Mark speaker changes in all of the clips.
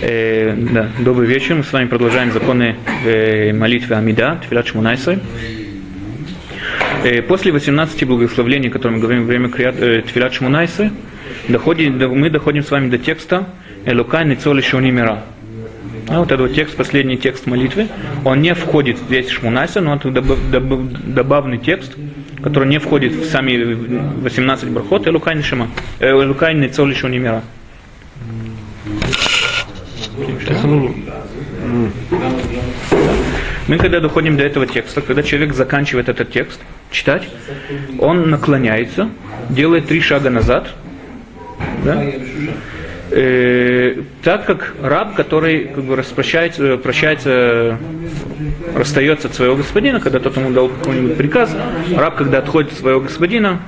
Speaker 1: Э, да, добрый вечер. Мы с вами продолжаем законы э, молитвы Амида, Тфилат Шмунайса. Э, после 18 благословлений, которые мы говорим во время э, Тфилат Шмунайса, доходим, до, мы доходим с вами до текста Элукай Ницоли Шуни Мира. А вот этот текст, последний текст молитвы, он не входит в весь Шмунайса, но это добавный текст, который не входит в сами 18 брахот, Элукай э, Ницоли Шуни Мира. Мы когда доходим до этого текста, когда человек заканчивает этот текст читать, он наклоняется, делает три шага назад, да? Э, так как раб, который как бы распрощается, прощается, расстается от своего господина, когда тот ему дал какой-нибудь приказ, раб, когда отходит от своего господина,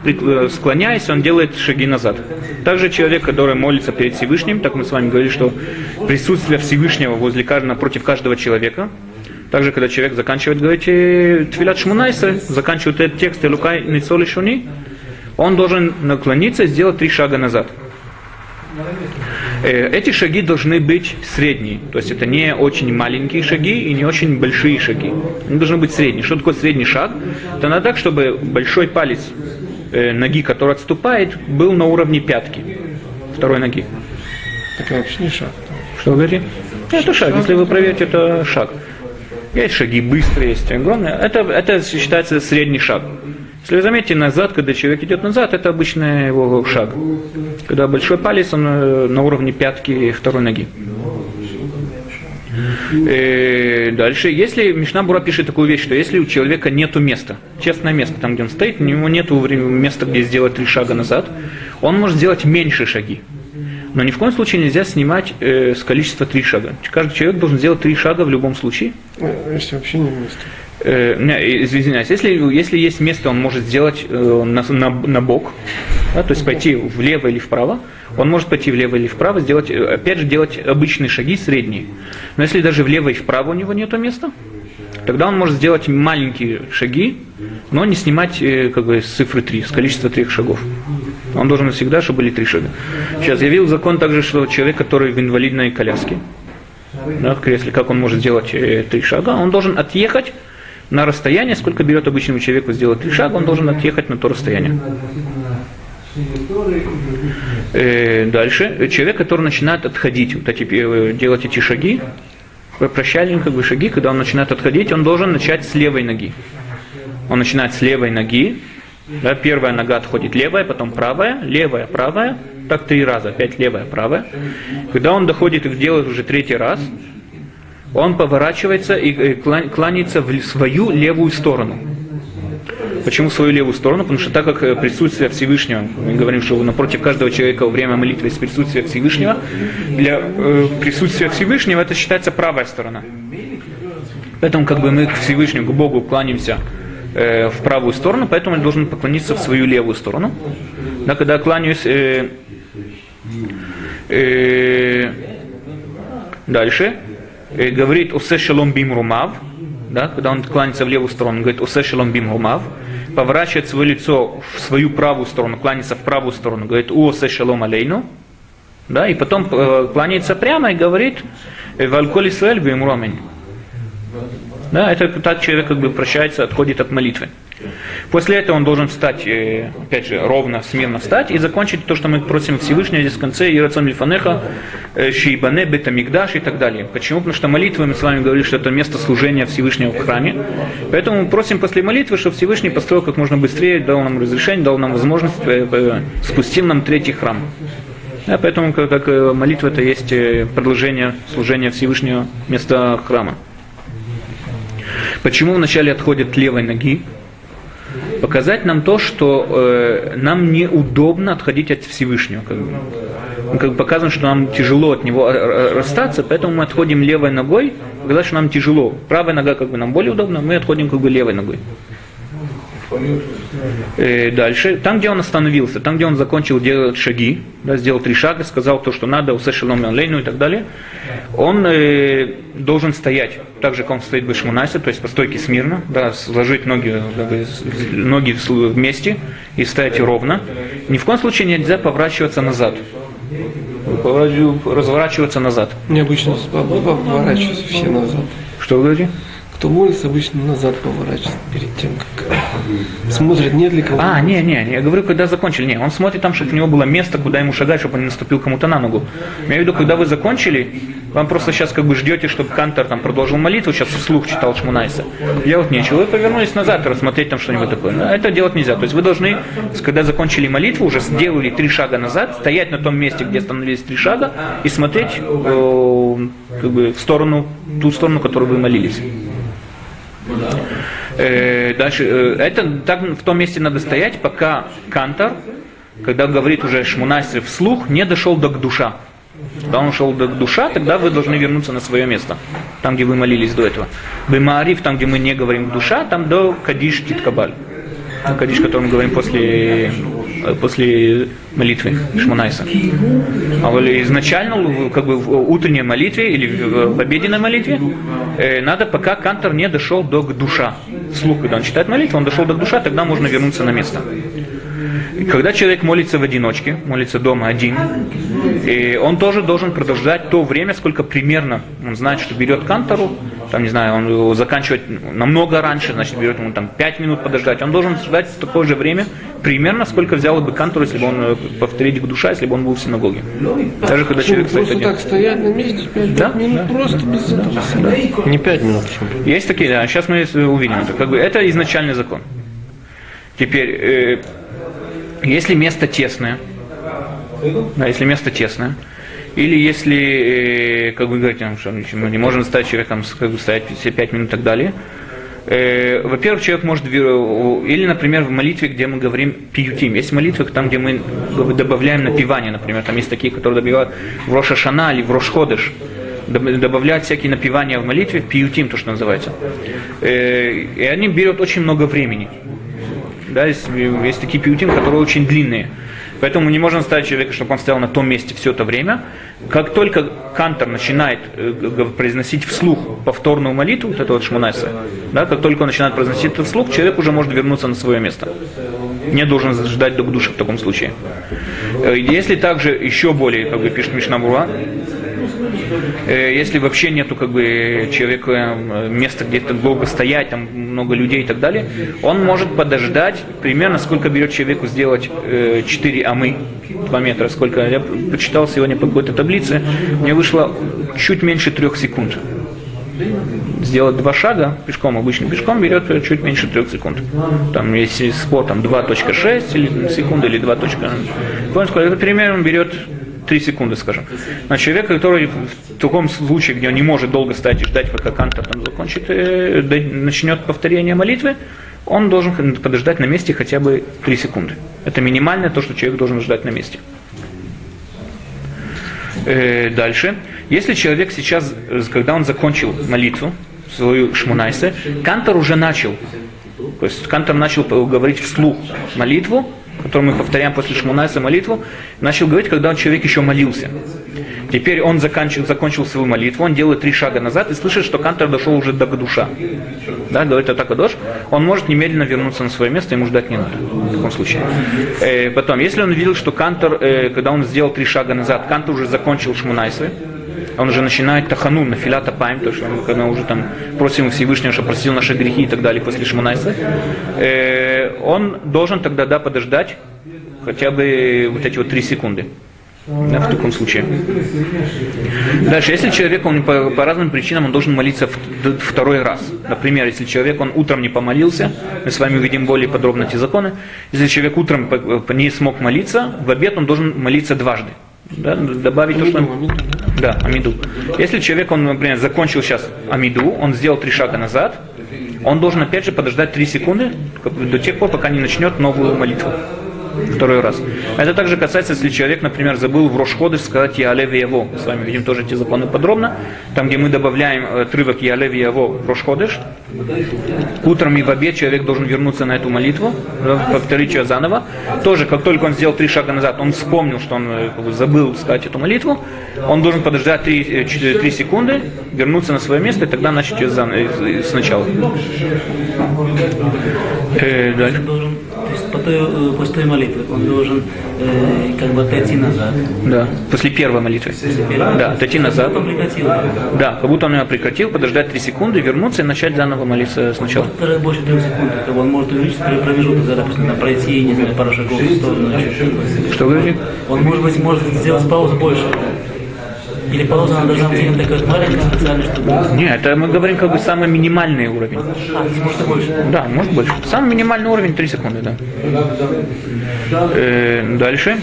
Speaker 1: склоняясь, он делает шаги назад. Также человек, который молится перед Всевышним, так мы с вами говорили, что присутствие Всевышнего возле каждого, против каждого человека, также, когда человек заканчивает говорить э, Твилят Шмунайса, заканчивает этот текст Элукай Ницоли Шуни, он должен наклониться и сделать три шага назад. Э, эти шаги должны быть средние, то есть это не очень маленькие шаги и не очень большие шаги. Они должны быть средние. Что такое средний шаг? Это надо так, чтобы большой палец э, ноги, который отступает, был на уровне пятки второй ноги.
Speaker 2: Так вообще не шаг.
Speaker 1: Что вы говорите? Это шаг. Если вы проверите, это шаг. Есть шаги быстрые, есть огромные. Это, это считается средний шаг. Если вы заметите, назад, когда человек идет назад, это обычный его шаг. Когда большой палец, он э, на уровне пятки второй ноги. И э, дальше, если Мишна Бура пишет такую вещь, что если у человека нет места, честное место, там, где он стоит, у него нет места, где сделать три шага назад, он может сделать меньше шаги. Но ни в коем случае нельзя снимать э, с количества три шага. Каждый человек должен сделать три шага в любом случае.
Speaker 2: Если вообще не место.
Speaker 1: Э, извиняюсь, если, если есть место, он может сделать э, на, на, на бок, да, то есть пойти влево или вправо, он может пойти влево или вправо, сделать, э, опять же, делать обычные шаги, средние. Но если даже влево и вправо у него нет места, тогда он может сделать маленькие шаги, но не снимать э, как бы, с цифры 3, с количества трех шагов. Он должен всегда, чтобы были три шага. Сейчас я видел закон также, что человек, который в инвалидной коляске, да, в кресле, как он может сделать э, три шага, он должен отъехать на расстояние, сколько берет обычному человеку сделать три шага, он должен отъехать на то расстояние. Э, дальше, человек, который начинает отходить, вот эти, э, делать эти шаги, прощальные как бы, шаги, когда он начинает отходить, он должен начать с левой ноги. Он начинает с левой ноги, да, первая нога отходит левая, потом правая, левая, правая, так три раза, опять левая, правая. Когда он доходит и делает уже третий раз, он поворачивается и кланяется в свою левую сторону. Почему свою левую сторону? Потому что так как э, присутствие Всевышнего, мы говорим, что напротив каждого человека во время молитвы есть присутствие Всевышнего, для э, присутствия Всевышнего это считается правая сторона. Поэтому как бы мы к Всевышнему, к Богу кланяемся э, в правую сторону, поэтому я должен поклониться в свою левую сторону. Да, когда я кланяюсь э, э, дальше, э, говорит «Усе шалом бим румав», да, когда он кланяется в левую сторону, говорит «Усе шалом бим румав», поворачивает свое лицо в свою правую сторону, кланяется в правую сторону, говорит «Усе шалом алейну», да, и потом э, кланяется прямо и говорит «Вальколи Исраэль бим ромень». Да, это так человек как бы прощается, отходит от молитвы. После этого он должен встать, э, опять же, ровно, смирно встать и закончить то, что мы просим Всевышнего здесь в конце, Ирацон Лифанеха, э, Шейбане, Бетамигдаш и так далее. Почему? Потому что молитва, мы с вами говорили, что это место служения Всевышнего в храме. Поэтому мы просим после молитвы, чтобы Всевышний построил как можно быстрее, дал нам разрешение, дал нам возможность, э, спустил нам третий храм. Да, поэтому как, как молитва это есть продолжение служения Всевышнего места храма. Почему вначале отходят левой ноги? Показать нам то, что э, нам неудобно отходить от Всевышнего. Как бы. Мы как бы показываем, что нам тяжело от него расстаться, поэтому мы отходим левой ногой, показать, что нам тяжело. Правая нога как бы нам более удобна, мы отходим как бы левой ногой. Э, дальше, там, где он остановился, там, где он закончил делать шаги, да, сделал три шага, сказал то, что надо, усешелом лейну и так далее, он э, должен стоять, так же, как он стоит в Бешмунасе, то есть по стойке смирно, да, сложить ноги, ноги вместе и стоять ровно. Ни в коем случае нельзя поворачиваться назад. разворачиваться назад.
Speaker 2: Необычно поворачиваются все назад.
Speaker 1: Что вы говорите?
Speaker 2: Кто молится, обычно назад поворачивается перед тем, как смотрит, нет ли кого.
Speaker 1: А, не, не, я говорю, когда закончили. Не, он смотрит там, чтобы у него было место, куда ему шагать, чтобы он не наступил кому-то на ногу. Я имею в виду, когда вы закончили, вам просто сейчас как бы ждете, чтобы Кантор там продолжил молитву, сейчас вслух читал Шмунайса. Делать нечего. Вы повернулись назад и рассмотреть там что-нибудь такое. Но это делать нельзя. То есть вы должны, когда закончили молитву, уже сделали три шага назад, стоять на том месте, где остановились три шага, и смотреть э, как бы в сторону, ту сторону, которую вы молились. Э, дальше, э, это так в том месте надо стоять, пока Кантор, когда говорит уже Шмунайсер вслух, не дошел до душа. Когда он шел до душа, тогда вы должны вернуться на свое место, там, где вы молились до этого. Бемаариф, там, где мы не говорим душа, там до Кадиш Киткабаль. Кадиш, который мы говорим после, после молитвы Шмунайса. А изначально, в- как бы в утренней молитве или в обеденной молитве, э, надо, пока Кантор не дошел до душа. Вслух, когда он читает молитву, он дошел до душа, тогда можно вернуться на место. Когда человек молится в одиночке, молится дома один, и он тоже должен продолжать то время, сколько примерно он знает, что берет кантору, там, не знаю, он его заканчивает намного раньше, значит, берет ему там 5 минут подождать. Он должен ждать в такое же время, примерно, сколько взял бы кантору, если бы он э, повторить душа, если бы он был в синагоге. Даже когда человек стоит один.
Speaker 2: так стоять на месте 5
Speaker 1: Да,
Speaker 2: минут,
Speaker 1: да,
Speaker 2: просто без этого.
Speaker 3: Не пять минут, почему?
Speaker 1: Есть такие, да, сейчас мы э, увидим это. Как бы это изначальный закон. Теперь, э, если место тесное, да, если место тесное, или если, э, как вы говорите, что мы не можем стать человеком, как бы стоять все пять минут и так далее, э, во-первых, человек может, вер- или, например, в молитве, где мы говорим пиютим. Есть молитвы, там, где мы добавляем напивание, например, там есть такие, которые добавляют в Роша Шана или в Рош Ходыш, доб- добавляют всякие напивания в молитве, пиютим, то, что называется. Э, И они берут очень много времени. Да, есть, есть такие пиутим, которые очень длинные. Поэтому мы не можем ставить человека, чтобы он стоял на том месте все это время. Как только кантор начинает э, произносить вслух повторную молитву, вот это вот шмунайса, да, как только он начинает произносить это вслух, человек уже может вернуться на свое место. Не должен ждать до души в таком случае. Э, Если также еще более, как бы пишет Мишнабура, если вообще нету как бы человека э, места где-то долго стоять, там много людей и так далее, он может подождать примерно сколько берет человеку сделать э, 4 амы, 2 метра, сколько я почитал сегодня по какой-то таблице, мне вышло чуть меньше трех секунд. Сделать два шага пешком, обычно пешком берет э, чуть меньше трех секунд. Там если спор там 2.6 или секунды или 2. Понял? Это примерно берет 3 секунды, скажем. На человека, который в таком случае, где он не может долго стоять и ждать, пока кантор там закончит, э, начнет повторение молитвы, он должен подождать на месте хотя бы 3 секунды. Это минимальное то, что человек должен ждать на месте. Э, дальше. Если человек сейчас, э, когда он закончил молитву, свою שמונה עשרה, Кантор уже начал. То есть Кантор начал говорить вслух молитву, которую мы повторяем после שמונה עשרה молитву, начал говорить, когда человек еще молился. Теперь он заканчивал, закончил свою молитву, он делает три шага назад и слышит, что Кантор дошел уже до קדושה. Да, говорит אתה קדוש, он может немедленно вернуться на свое место, ему ждать не надо в таком случае. Э, потом, если он видел, что Кантор, э, когда он сделал три шага назад, Кантор уже закончил шмунайсы, он уже начинает тахану, на филата паем, то, что он, когда уже там просим Всевышнего, чтобы простил наши грехи и так далее после шмунайса, э, он должен тогда да, подождать хотя бы вот эти вот три секунды. Да, в таком случае. Дальше, если человек он по, по разным причинам он должен молиться в- второй раз. Например, если человек он утром не помолился, мы с вами увидим более подробно эти законы. Если человек утром не смог молиться, в обед он должен молиться дважды. Да, добавить то, что...
Speaker 2: Амиду, амиду,
Speaker 1: Да, амиду. Если человек, он, например, закончил сейчас амиду, он сделал три шага назад, он должен опять же подождать три секунды до тех пор, пока не начнет новую молитву. Второй раз. Это также касается, если человек, например, забыл в Рошходыш сказать Ялев Яво. Мы с вами видим тоже эти законы подробно. Там, где мы добавляем э, отрывок Ялев Яво в Рошходыш, утром и в обед человек должен вернуться на эту молитву, да, повторить ее заново. Тоже, как только он сделал три шага назад, он вспомнил, что он э, забыл сказать эту молитву, он должен подождать три, э, четыре- три секунды, вернуться на свое место и тогда начать ее зан- э, сначала. Э, дальше.
Speaker 4: Должен то есть
Speaker 3: по той, э, после той молитвы он должен э, как бы отойти назад.
Speaker 1: Да, после первой молитвы. Да, отойти назад.
Speaker 3: Потом прекратил.
Speaker 1: Да, как будто он ее прекратил, подождать 3 секунды, вернуться и начать заново молиться сначала.
Speaker 3: Вторая больше трех секунд, как бы он может увеличить промежуток, да, допустим, там, пройти, не знаю, пару шагов в сторону.
Speaker 1: Что говорите?
Speaker 3: Он, может быть, может сделать паузу больше. Или пауза она должна быть именно такая вот маленькая, специально, чтобы...
Speaker 1: Нет, это мы говорим как бы самый минимальный уровень.
Speaker 3: А, может больше.
Speaker 1: Да, может больше. Самый минимальный уровень 3 секунды, да. Э, дальше.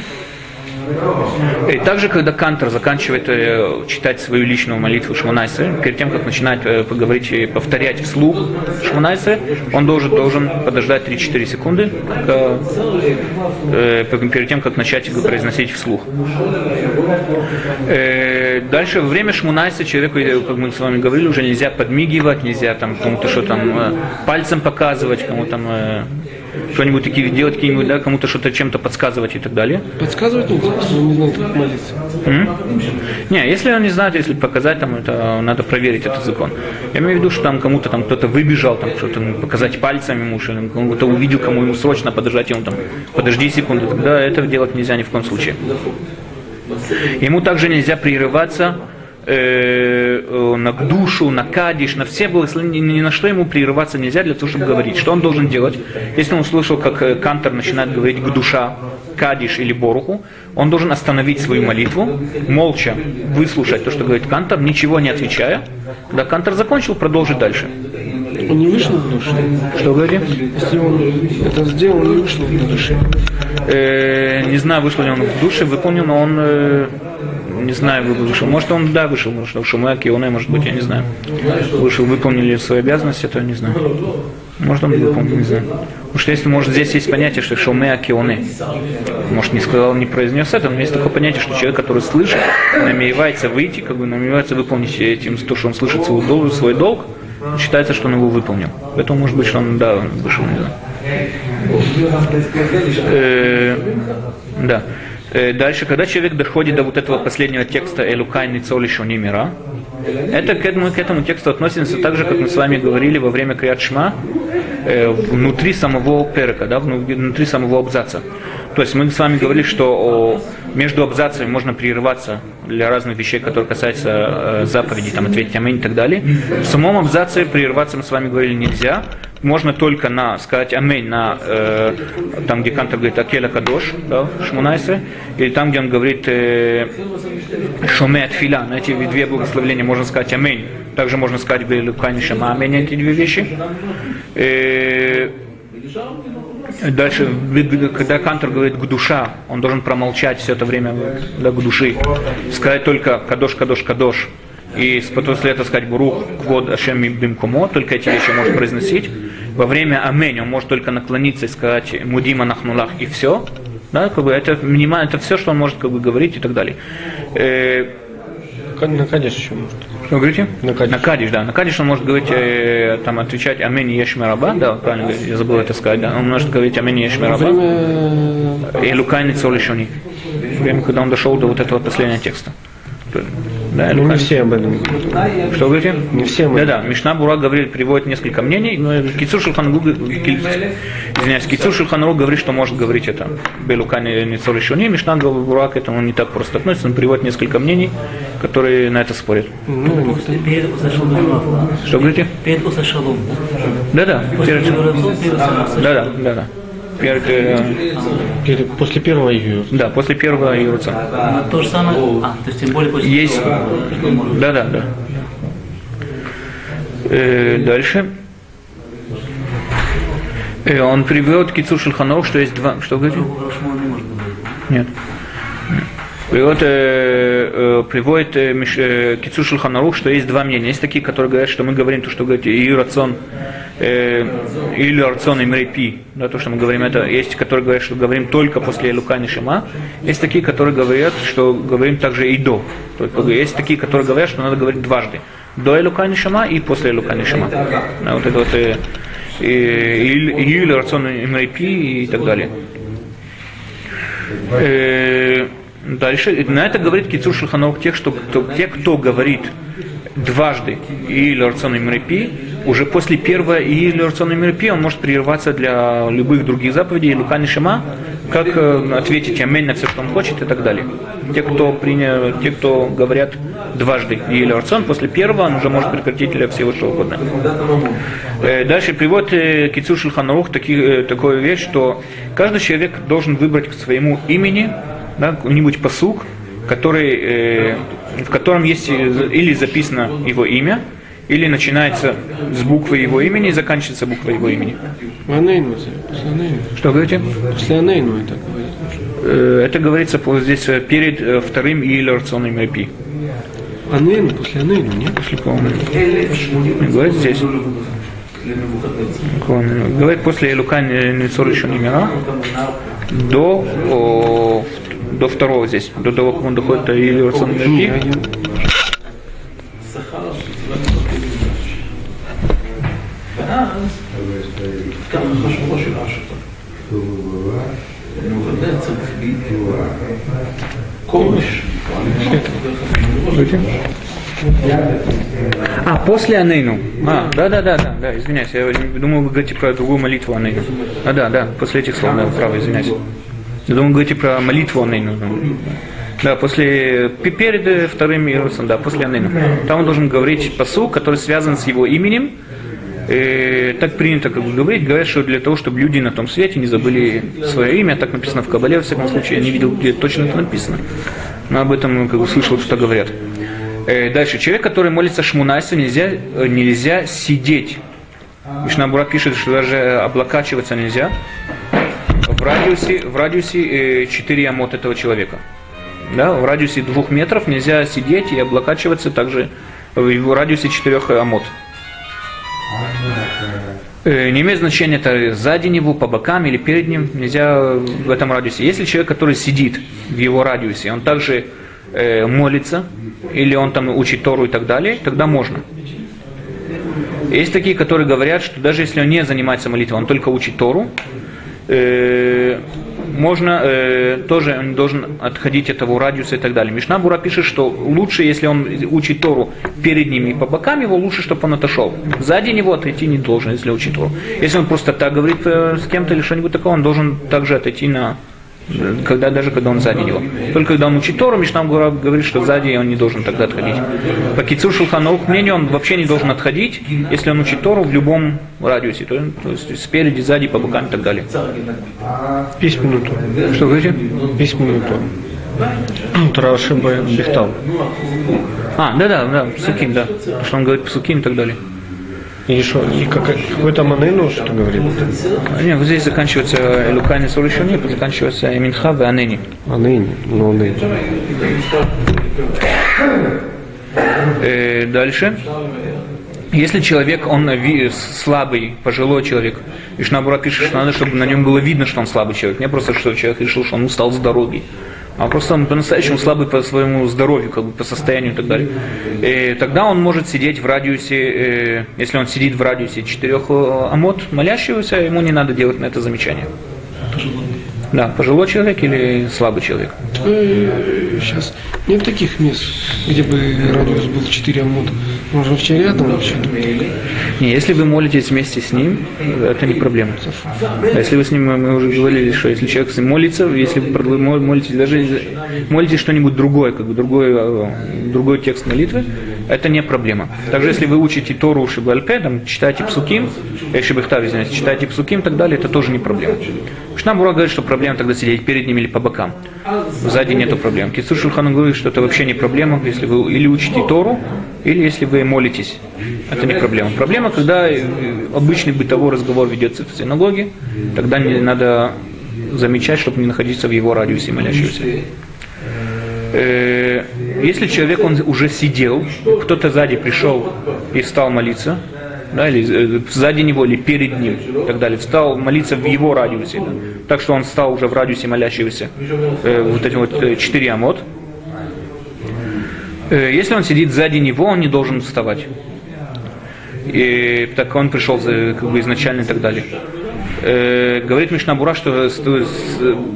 Speaker 1: И также, когда Кантор заканчивает э, читать свою личную молитву Шмунайсы, перед тем, как начинать э, поговорить и повторять вслух Шмунайсы, он должен, должен подождать 3-4 секунды, пока, э, перед тем, как начать произносить вслух. Э, дальше, во время Шмунайса человеку, э, как мы с вами говорили, уже нельзя подмигивать, нельзя там кому-то что там э, пальцем показывать, кому там э, что-нибудь такие делать, какие-нибудь, да, кому-то что-то чем-то подсказывать и так далее.
Speaker 2: Подсказывать нельзя, если он не знает, как молиться.
Speaker 1: М? Не, если он не знает, если показать, там, это надо проверить этот закон. Я имею в виду, что там кому-то там кто-то выбежал, там что-то показать пальцем ему, что он кого-то увидел, кому ему срочно подождать, и он там, подожди секунду, тогда это делать нельзя ни в коем случае. Ему также нельзя прерываться э, э, на душу, на кадиш, на все благословения, ни, на что ему прерываться нельзя для того, чтобы говорить. Что он должен делать? Если он услышал, как э, Кантор начинает говорить קדושה, кадиш или ברכו, он должен остановить свою молитву, молча выслушать то, что говорит Кантор, ничего не отвечая. Когда Кантор закончил, продолжить дальше.
Speaker 2: Он не вышел קדושה.
Speaker 1: Что говорите?
Speaker 2: Если он это сделал, он не вышел קדושה.
Speaker 1: Э, не знаю, вышел ли он קדושה, выполнил, но он э, не знаю, вышел. Может, он да вышел, может, что שומע כעונה, может быть, я не знаю. Вышел, выполнили свои обязанности, это я не знаю. Может, он выполнил, не знаю. Потому что если, может, здесь есть понятие, что Шуме Акионе. Может, не сказал, не произнес это, но есть такое понятие, что человек, который слышит, намеревается выйти, как бы намеревается выполнить этим, то, что он слышит свой долг, свой долг, считается, что он его выполнил. Поэтому, может быть, что он, да, вышел, не знаю. Э, да. Э, Дальше, когда человек доходит до вот этого последнего текста «Элукай ницоли шони мира», это к этому, к этому тексту относится так же, как мы с вами говорили во время Криат Шма, э, внутри самого перека, да, внутри самого абзаца. То есть мы с вами говорили, что между абзацами можно прерываться для разных вещей, которые касаются э, заповедей, там, ответить аминь и так далее. В самом абзаце прерываться мы с вами говорили нельзя. Можно только на сказать аминь на э, там, где Кантор говорит Акеля Кадош, да, Шмунайсе, или там, где он говорит э, Шоме от Филя, на эти две благословления можно сказать аминь. Также можно сказать Белукани Шама аминь, эти две вещи. Э, Дальше, когда Кантор говорит к душа, он должен промолчать все это время да, к души. Сказать только кадош, кадош, кадош. И после этого сказать Бурух, Квод, Ашем, Бимкумо, только эти вещи может произносить. Во время Амень он может только наклониться и сказать Мудима Нахнулах и все. Да, как бы это минимально, это все, что он может как бы, говорить и так далее. Э,
Speaker 2: На Кадиш еще может.
Speaker 1: что говорите?
Speaker 2: На Кадиш.
Speaker 1: На Кадиш, да. На Кадиш он может говорить, э, там, отвечать Аминь Ешми Раба, да, правильно, я забыл это сказать, да. Он может говорить Аминь Ешми
Speaker 2: Во
Speaker 1: Раба.
Speaker 2: время
Speaker 1: И Лукайни Цолишони. Время, когда он дошел до вот этого последнего текста. Да,
Speaker 2: ну, не все об этом говорят.
Speaker 1: Что вы говорите?
Speaker 2: Не все мы.
Speaker 1: Да, да. Мишна Бура говорит, приводит несколько мнений, но Кицур Шульханрух, извиняюсь, Кицур Шульханрух говорит, что может говорить это Белукани Ницор Шуни. Мишна Бура к этому не так просто относится, он приводит несколько мнений, которые на это спорят.
Speaker 2: Ну,
Speaker 3: После- Перед Усашалом.
Speaker 1: Что говорите?
Speaker 3: Перед Усашалом.
Speaker 1: Да, да.
Speaker 3: После
Speaker 1: Э,
Speaker 2: после первого июля.
Speaker 1: да, после первого Иеруца.
Speaker 3: А, То же самое. А, то есть тем более после
Speaker 1: Есть.
Speaker 3: может.
Speaker 1: Да, да, да. Э, дальше. Э, он привел Кицур Шульханорух, что есть два... Что
Speaker 3: говорить.
Speaker 1: Нет. Приводит, э, э, приводит э, э, Кицур Шульханарух, что есть два мнения. Есть такие, которые говорят, что мы говорим то, что говорит и рацион, э, или рацион и мрепи, да, то, что мы говорим, это есть, которые говорят, что говорим только после Лукани Шима. Есть такие, которые говорят, что говорим также и до. То есть, такие, которые говорят, что надо говорить дважды. До Элукани Шима и после Элукани Шима. Да, вот это вот э, и, или рацион и мрепи и так далее. Э, Дальше. На это говорит Кицур Шульханов тех, что кто, те, кто говорит дважды и Ларцон и уже после первого и революционной мероприятия он может прерываться для любых других заповедей, Лука и Шима, как э, ответить аминь на все, что он хочет и так далее. Те, кто, принял, те, кто говорят дважды и революцион, после первого он уже может прекратить для всего, что угодно. Э, Дальше приводит э, таки, э, такую вещь, что каждый человек должен выбрать к своему имени да, какой-нибудь посук, который, э, в котором есть или записано его имя, или начинается с буквы его имени и заканчивается буквой его имени.
Speaker 2: Анейну, после Анейну.
Speaker 1: Что говорите?
Speaker 2: После Анейну это.
Speaker 1: Э, Это говорится по- здесь э, перед э, вторым и революционным РП.
Speaker 2: Анейну, после Анейну, нет?
Speaker 1: После. Не Говорит здесь. Говорит после Лука Ницор еще не мира до, о, до второго здесь, до того, как он доходит до
Speaker 2: Не,
Speaker 1: РП. А, после Анейну. А, да, да, да, да, да, извиняюсь, я думал, вы говорите про другую молитву Анейну. А, да, да, после этих слов, да, право, извиняюсь. Я думал, вы говорите про молитву Анейну. Да, после, пе- перед э, вторым Иерусалимом, да, после Анейну. Там он должен говорить посу, который связан с его именем. Э, так принято как бы говорить, говорят, что для того, чтобы люди на том свете не забыли свое имя, так написано в Кабале, во всяком случае, я не видел, где точно это написано. Но об этом как бы, слышал, что говорят. Э, дальше. Человек, который молится шмунайса, нельзя, э, нельзя сидеть. Мишнабура пишет, что даже облокачиваться нельзя в радиусе, в радиусе э, 4 амот этого человека. Да, в радиусе двух метров нельзя сидеть и облокачиваться также в радиусе 4 амот. Э, Не имеет значения, это сзади него, по бокам или перед ним, нельзя в этом радиусе. Если человек, который сидит в его радиусе, он также э, молится, или он там учит Тору и так далее, тогда можно. Есть такие, которые говорят, что даже если он не занимается молитвой, он только учит Тору, э, можно э, тоже он должен отходить от этого радиуса и так далее. Мишна Бура пишет, что лучше, если он учит Тору перед ними и по бокам его, лучше, чтобы он отошел. Сзади него отойти не должен, если учит Тору. Если он просто так говорит э, с кем-то или что-нибудь такое, он должен также отойти на когда, даже когда он сзади него. Только когда он учит Тору, Мишна Бура говорит, что сзади он не должен тогда отходить. По Кицур Шулханаух мнению, он вообще не должен отходить, если он учит Тору в любом радиусе, то, то есть спереди, сзади, по бокам и так далее.
Speaker 2: Письменную Тору.
Speaker 1: Что говорите?
Speaker 2: Письменную Тору. Тора Шиба Бехтал.
Speaker 1: А, да, да, да, псуким, да. Потому что он говорит псуким и так далее.
Speaker 2: И что, и как, какой-то Манейну что говорит?
Speaker 1: Нет, вот здесь заканчивается Лукани Суришуни, заканчивается Минха и Анени.
Speaker 2: Анейни, ну Анейни.
Speaker 1: Э, дальше. Если человек, он слабый, пожилой человек, Ишнабура пишет, что надо, чтобы на нем было видно, что он слабый человек. Не просто, что человек решил, что он устал с дороги. А просто он по-настоящему слабый по своему здоровью, как бы по состоянию и так далее. Э, тогда он может сидеть в радиусе, э, если он сидит в радиусе четырех э, амот молящегося, ему не надо делать на это замечание. Да, пожилой человек или слабый человек.
Speaker 2: Сейчас нет таких мест, где бы радиус был 4 амода. Можно вообще рядом вообще.
Speaker 1: Не, если вы молитесь вместе с ним, это не проблема. А если вы с ним, мы уже говорили, что если человек молится, если вы молитесь, даже молитесь что-нибудь другое, как бы другой, э, другой текст молитвы, это не проблема. Также если вы учите Тору Шибальпе, там, читаете псуким, э, Шибихтав, извиняюсь, читаете псуким и так далее, это тоже не проблема. Шнабура говорит, что проблема тогда сидеть перед ними или по бокам. Сзади нету проблем. Кицур Шульхан говорит, что это вообще не проблема, если вы или учите Тору, или если вы молитесь. Это не проблема. Проблема, когда э, обычный бытовой разговор ведется в синагоге, тогда не надо замечать, чтобы не находиться в его радиусе молящегося. Э, Если человек, он уже сидел, кто-то сзади пришел и встал молиться, да, или э, сзади него, или перед ним, и так далее, встал молиться в его радиусе, да, так что он стал уже в радиусе молящегося, э, вот эти вот э, четыре амот. Э, Если он сидит сзади него, он не должен вставать. И так он пришел как бы изначально и так далее. Э, говорит Мишнабура, что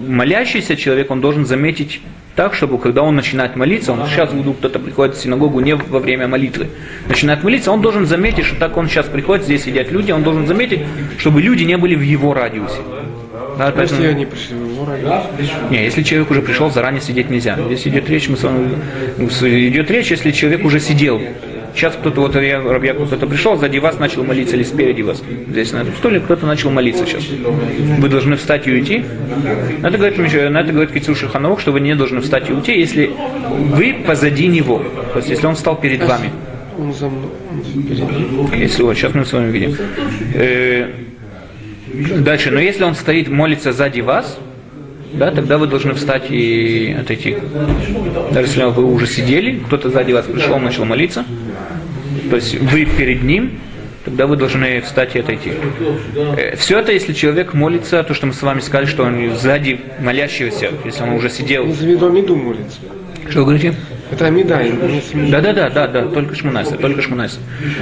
Speaker 1: молящийся человек, он должен заметить так, чтобы когда он начинает молиться, он сейчас вдруг кто-то приходит в синагогу не во время молитвы, начинает молиться, он должен заметить, что так он сейчас приходит, здесь сидят люди, он должен заметить, чтобы люди не были в его радиусе. Да,
Speaker 2: Если
Speaker 1: поэтому-
Speaker 2: они пришли в его радиус.
Speaker 1: не, если человек уже пришел, заранее сидеть нельзя. Здесь идет речь, мы с вами, идет речь, если человек уже сидел. Сейчас кто-то, вот я, Яков, кто-то пришел, сзади вас начал молиться или спереди вас. Здесь на этом столе кто-то начал молиться сейчас. Вы должны встать и уйти. На это говорит, на это говорит Кицур Шихановок, что вы не должны встать и уйти, если вы позади него. То есть, если он встал перед вами.
Speaker 2: Он за мной, он впереди.
Speaker 1: Если вот, сейчас мы с вами видим. Э, дальше, но если он стоит, молится сзади вас, да, тогда вы должны встать и отойти. Даже если вы уже сидели, кто-то сзади вас пришел, начал молиться, то есть вы перед ним, тогда вы должны встать и отойти. Все это, если человек молится, то, что мы с вами сказали, что он сзади молящегося, если он уже сидел.
Speaker 2: Он за виду Амиду молится.
Speaker 1: Что вы говорите?
Speaker 2: Это Амида.
Speaker 1: Да, да, да, да, да, только шмунайса, только шмунайса.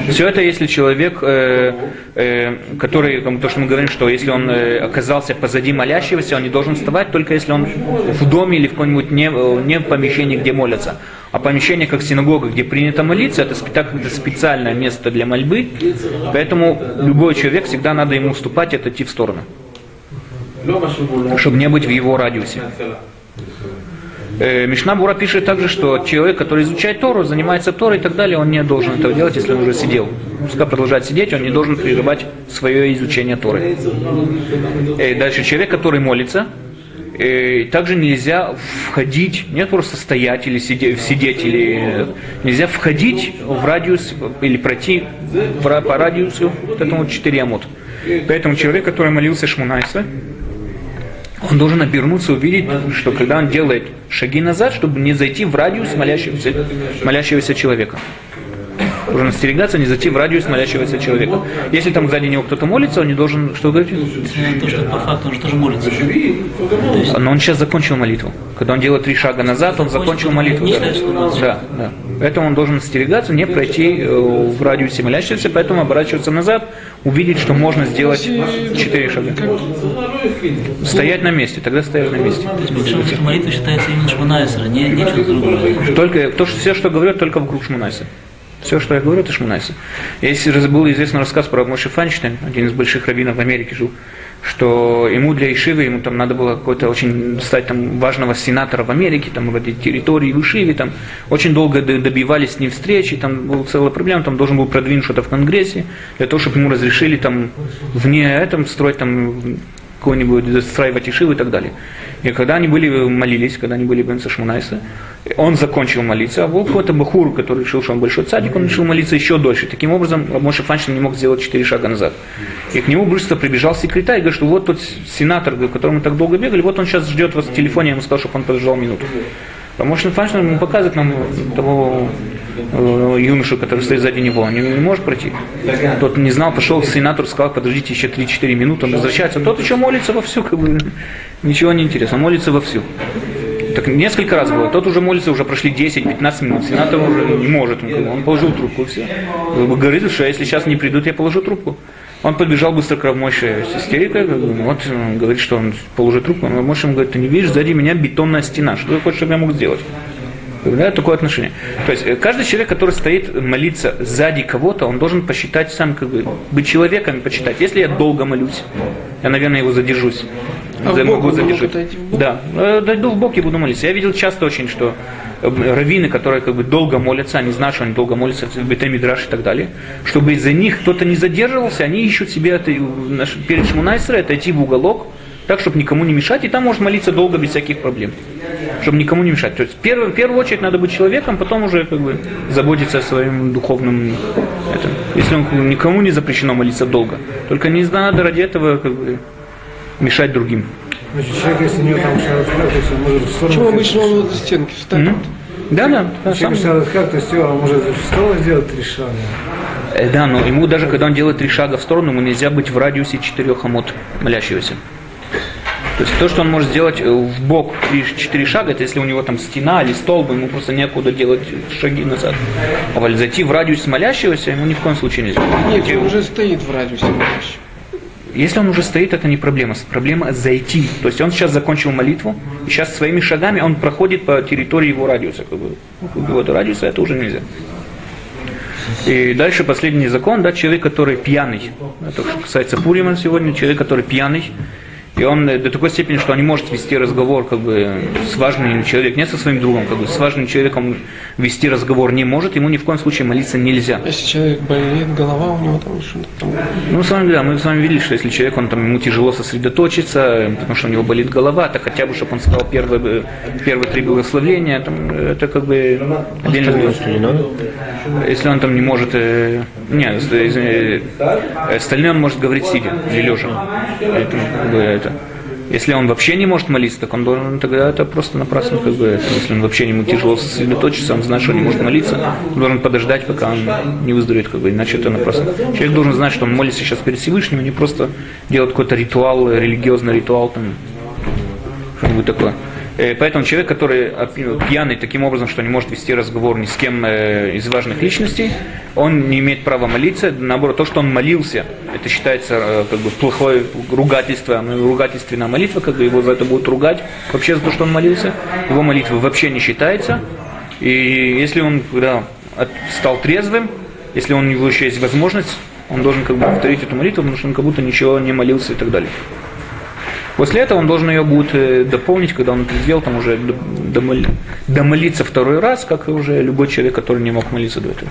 Speaker 1: Все это, если человек, э, э, который, то, что мы говорим, что если он э, оказался позади молящегося, он не должен вставать, только если он в доме или в каком-нибудь не, э, не помещении, где молятся. А помещение, как синагога, где принято молиться, это, это специальное место для мольбы, поэтому любой человек всегда надо ему уступать и отойти в сторону, чтобы не быть в его радиусе. Э, Мишна Бура пишет также, что человек, который изучает Тору, занимается Торой и так далее, он не должен этого делать, если он уже сидел. Пускай продолжает сидеть, он не должен прерывать свое изучение Торы. Э, Дальше, человек, который молится, также нельзя входить, не просто стоять или сидеть, сидеть или нельзя входить в радиус или пройти ра- по радиусу вот этому 4 амут. Поэтому человек, который молился Шмунайса, он должен обернуться, увидеть, что когда он делает шаги назад, чтобы не зайти в радиус молящегося, молящегося человека. Должен остерегаться, не зайти в радиус молящегося человека. Если там сзади него кто-то молится, он не должен, что
Speaker 3: на то, что по факту он же тоже молится. Есть,
Speaker 1: Но он сейчас закончил молитву. Когда он делает три шага назад, он закончил молитву. Да,
Speaker 3: что
Speaker 1: да. да. Поэтому он должен остерегаться, не пройти э, в радиусе молящегося, поэтому оборачиваться назад, увидеть, что можно сделать четыре шага. Стоять на месте, тогда стоять на месте.
Speaker 3: то есть, молитва считается именно Шманайсера, не, не что-то другое.
Speaker 1: Только то, что, все, что говорю, только вокруг Шмунайса. Все, что я говорю, это Шмунайса. Раз- был известный рассказ про Моше Файнштейн, один из больших раввинов в Америке жил, что ему для Ишивы, ему там надо было какой-то очень стать там важного сенатора в Америке, там вроде территории в Ишиве, там очень долго добивались с ним встречи, там была целая проблема, там должен был продвинуть что-то в Конгрессе, для того, чтобы ему разрешили там вне этом строить там какой-нибудь застраивать Ишивы и так далее. И когда они были, молились, когда они были в Бенца Шмунайса, он закончил молиться, а был какой-то бахур, который решил, что он большой цадик, он решил молиться еще дольше. Таким образом, Моше Фаншин не мог сделать четыре шага назад. И к нему быстро прибежал секретарь и говорит, что вот тот сенатор, к которому мы так долго бегали, вот он сейчас ждет вас в телефоне, я ему сказал, чтобы он подождал минуту. А Моше Фаншин ему показывает нам того э, юношу, который стоит сзади него, он не, может пройти. Тот не знал, пошел сенатор, сказал, подождите еще 3-4 минуты, он возвращается. Тот еще молится вовсю, как бы, ничего не интересно, молится вовсю. Так несколько раз было. Тот уже молится, уже прошли 10-15 минут. Сенатор уже не может. Он, он положил трубку все. Говорит, что если сейчас не придут, я положу трубку. Он подбежал быстро к Равмойше с истерикой, вот он говорит, что он положит трубку. Но Равмойше ему говорит, ты не видишь, сзади меня бетонная стена. Что ты хочешь, чтобы я мог сделать? Да, такое отношение. То есть э, каждый человек, который стоит молиться сзади кого-то, он должен посчитать сам, как бы, быть человеком и посчитать. Если я долго молюсь, я, наверное, его задержусь.
Speaker 2: А
Speaker 1: За- могу задержать. Да, Э, дойду в бок и буду молиться. Я видел часто очень, что э, раввины, которые как бы долго молятся, они знают, что они долго молятся в Бете Мидраш и так далее, чтобы из-за них кто-то не задерживался, они ищут себе это, перед Шмунайсера отойти в уголок, так, чтобы никому не мешать, и там может молиться долго без всяких проблем, чтобы никому не мешать. То есть в первую, в первую очередь надо быть человеком, потом уже как бы заботиться о своем духовном этом. Если он, никому не запрещено молиться долго, только не надо ради этого как бы мешать другим.
Speaker 4: Значит, человек, если у него там он может в сторону...
Speaker 2: Почему обычно он вот за стенки встанет?
Speaker 1: М? Да, да, да, сам-
Speaker 4: Человек шарат как, то есть он может в сторону сделать три шага.
Speaker 1: Э, Да, но ему даже когда он делает три шага в сторону, ему нельзя быть в радиусе четырех амот молящегося. То есть то, что он может сделать э, в бок 3-4 шага, это если у него там стена или столб, ему просто некуда делать шаги назад. А вот зайти в радиус молящегося ему ни в коем случае нельзя.
Speaker 2: Нет, он уже стоит в радиусе молящего.
Speaker 1: Если он уже стоит, это не проблема. Проблема зайти. То есть он сейчас закончил молитву, и сейчас своими шагами он проходит по территории его радиуса. Как бы. Вот радиуса это уже нельзя. И дальше последний закон, да, человек, который пьяный. Это что касается Пурима сегодня, человек, который пьяный, и он э, до такой степени, что он не может вести разговор как бы, с важным человеком, не со своим другом, как бы, с важным человеком вести разговор не может, ему ни в коем случае молиться нельзя.
Speaker 2: Если человек болеет, голова у него там что-то там.
Speaker 1: Ну, с вами, да, мы с вами видели, что если человек, он там, ему тяжело сосредоточиться, потому что у него болит голова, то хотя бы, чтобы он сказал первые, первые три благословения, там, это как бы отдельно Если он там не может, э, нет, э, остальное он может говорить сидя или лежа. Это, это. Если он вообще не может молиться, так он должен, тогда это просто напрасно, как бы, это. если он вообще ему тяжело сосредоточиться, он знает, что он не может молиться, он должен подождать, пока он не выздоровеет, как бы, иначе это напрасно. Человек должен знать, что он молится сейчас перед Всевышним, а не просто делать какой-то ритуал, религиозный ритуал, там, что-нибудь такое. Э, Поэтому человек, который опи- пьяный таким образом, что не может вести разговор ни с кем э, из важных личностей, он не имеет права молиться. Наоборот, то, что он молился, это считается э, как бы плохое ругательство, ну, ругательственная молитва, как бы его за это будут ругать. Вообще за то, что он молился, его молитва вообще не считается. И если он когда стал трезвым, если у него еще есть возможность, он должен как бы повторить эту молитву, потому что он как будто ничего не молился и так далее. После этого он должен ее будет э, дополнить, когда он это сделал, там уже домолиться второй раз, как и уже любой человек, который не мог молиться до этого.